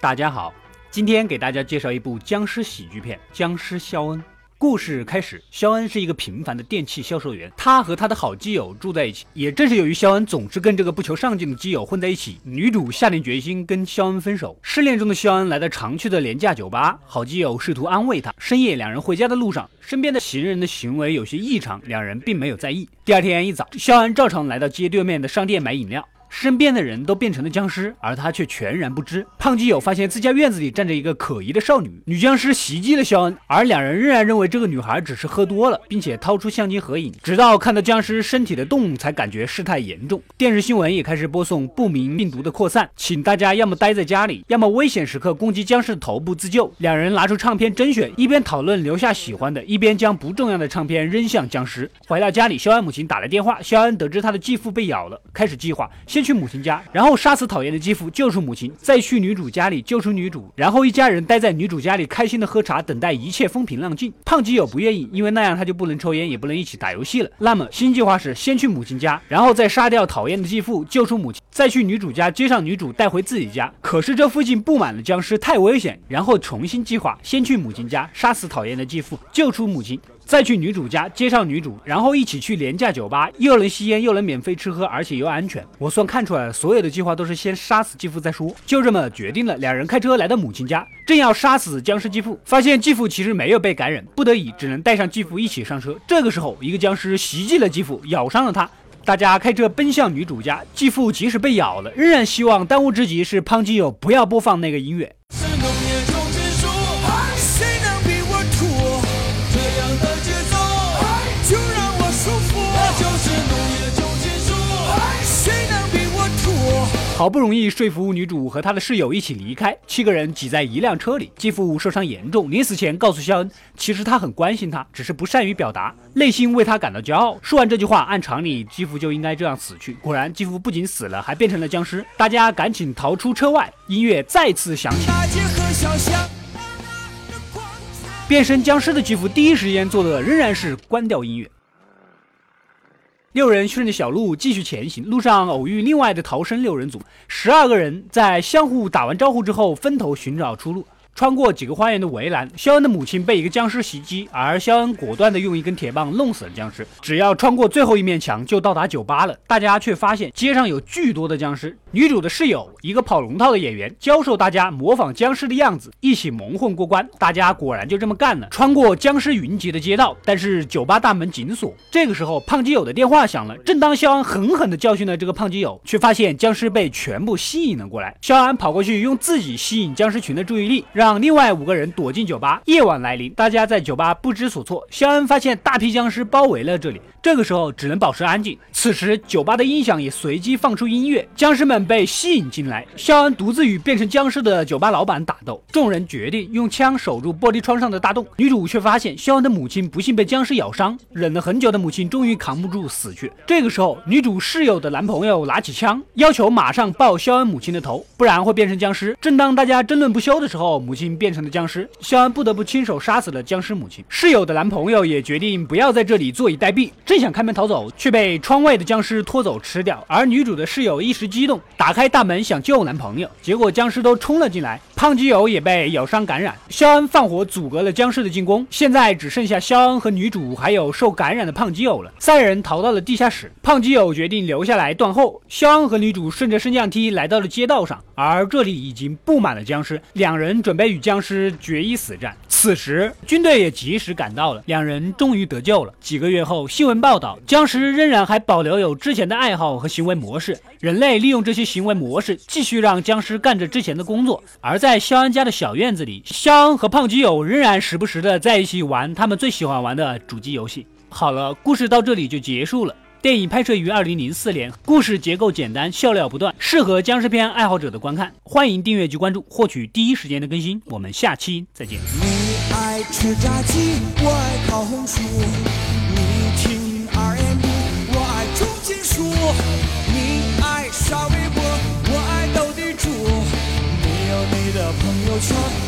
大家好，今天给大家介绍一部僵尸喜剧片《僵尸肖恩》。故事开始，肖恩是一个平凡的电器销售员，他和他的好基友住在一起。也正是由于肖恩总是跟这个不求上进的基友混在一起，女主下定决心跟肖恩分手。失恋中的肖恩来到常去的廉价酒吧，好基友试图安慰他。深夜，两人回家的路上，身边的行人的行为有些异常，两人并没有在意。第二天一早，肖恩照常来到街对面的商店买饮料。身边的人都变成了僵尸，而他却全然不知。胖基友发现自家院子里站着一个可疑的少女，女僵尸袭击了肖恩，而两人仍然认为这个女孩只是喝多了，并且掏出相机合影。直到看到僵尸身体的洞，才感觉事态严重。电视新闻也开始播送不明病毒的扩散，请大家要么待在家里，要么危险时刻攻击僵尸的头部自救。两人拿出唱片甄选，一边讨论留下喜欢的，一边将不重要的唱片扔向僵尸。回到家里，肖恩母亲打来电话，肖恩得知他的继父被咬了，开始计划。先去母亲家，然后杀死讨厌的继父，救出母亲，再去女主家里救出女主，然后一家人待在女主家里，开心的喝茶，等待一切风平浪静。胖基友不愿意，因为那样他就不能抽烟，也不能一起打游戏了。那么新计划是先去母亲家，然后再杀掉讨厌的继父，救出母亲，再去女主家接上女主，带回自己家。可是这附近布满了僵尸，太危险。然后重新计划，先去母亲家杀死讨厌的继父，救出母亲。再去女主家接上女主，然后一起去廉价酒吧，又能吸烟，又能免费吃喝，而且又安全。我算看出来了，所有的计划都是先杀死继父再说。就这么决定了，两人开车来到母亲家，正要杀死僵尸继父，发现继父其实没有被感染，不得已只能带上继父一起上车。这个时候，一个僵尸袭击了继父，咬伤了他。大家开车奔向女主家，继父即使被咬了，仍然希望当务之急是胖基友不要播放那个音乐。好不容易说服女主和她的室友一起离开，七个人挤在一辆车里。继父受伤严重，临死前告诉肖恩，其实他很关心他，只是不善于表达，内心为他感到骄傲。说完这句话，按常理，继父就应该这样死去。果然，继父不仅死了，还变成了僵尸。大家赶紧逃出车外，音乐再次响起。变身僵尸的继父第一时间做的仍然是关掉音乐。六人顺着小路继续前行，路上偶遇另外的逃生六人组，十二个人在相互打完招呼之后，分头寻找出路。穿过几个花园的围栏，肖恩的母亲被一个僵尸袭击，而肖恩果断地用一根铁棒弄死了僵尸。只要穿过最后一面墙，就到达酒吧了。大家却发现街上有巨多的僵尸。女主的室友，一个跑龙套的演员，教授大家模仿僵尸的样子，一起蒙混过关。大家果然就这么干了，穿过僵尸云集的街道。但是酒吧大门紧锁。这个时候，胖基友的电话响了。正当肖恩狠狠地教训了这个胖基友，却发现僵尸被全部吸引了过来。肖恩跑过去，用自己吸引僵尸群的注意力，让。让另外五个人躲进酒吧。夜晚来临，大家在酒吧不知所措。肖恩发现大批僵尸包围了这里，这个时候只能保持安静。此时，酒吧的音响也随机放出音乐，僵尸们被吸引进来。肖恩独自与变成僵尸的酒吧老板打斗，众人决定用枪守住玻璃窗上的大洞。女主却发现肖恩的母亲不幸被僵尸咬伤，忍了很久的母亲终于扛不住死去。这个时候，女主室友的男朋友拿起枪，要求马上爆肖恩母亲的头，不然会变成僵尸。正当大家争论不休的时候，母亲变成了僵尸，肖恩不得不亲手杀死了僵尸母亲。室友的男朋友也决定不要在这里坐以待毙，正想开门逃走，却被窗外的僵尸拖走吃掉。而女主的室友一时激动，打开大门想救男朋友，结果僵尸都冲了进来，胖基友也被咬伤感染。肖恩放火阻隔了僵尸的进攻，现在只剩下肖恩和女主还有受感染的胖基友了。三人逃到了地下室，胖基友决定留下来断后。肖恩和女主顺着升降梯来到了街道上，而这里已经布满了僵尸，两人准备与僵尸。决一死战。此时，军队也及时赶到了，两人终于得救了。几个月后，新闻报道，僵尸仍然还保留有之前的爱好和行为模式，人类利用这些行为模式，继续让僵尸干着之前的工作。而在肖恩家的小院子里，肖恩和胖基友仍然时不时的在一起玩他们最喜欢玩的主机游戏。好了，故事到这里就结束了。电影拍摄于二零零四年，故事结构简单，笑料不断，适合僵尸片爱好者的观看。欢迎订阅及关注，获取第一时间的更新。我们下期再见。你爱吃炸鸡，我爱烤红薯；你听 R&B，我爱重金属；你爱沙微博，我爱斗地主。你有你的朋友圈。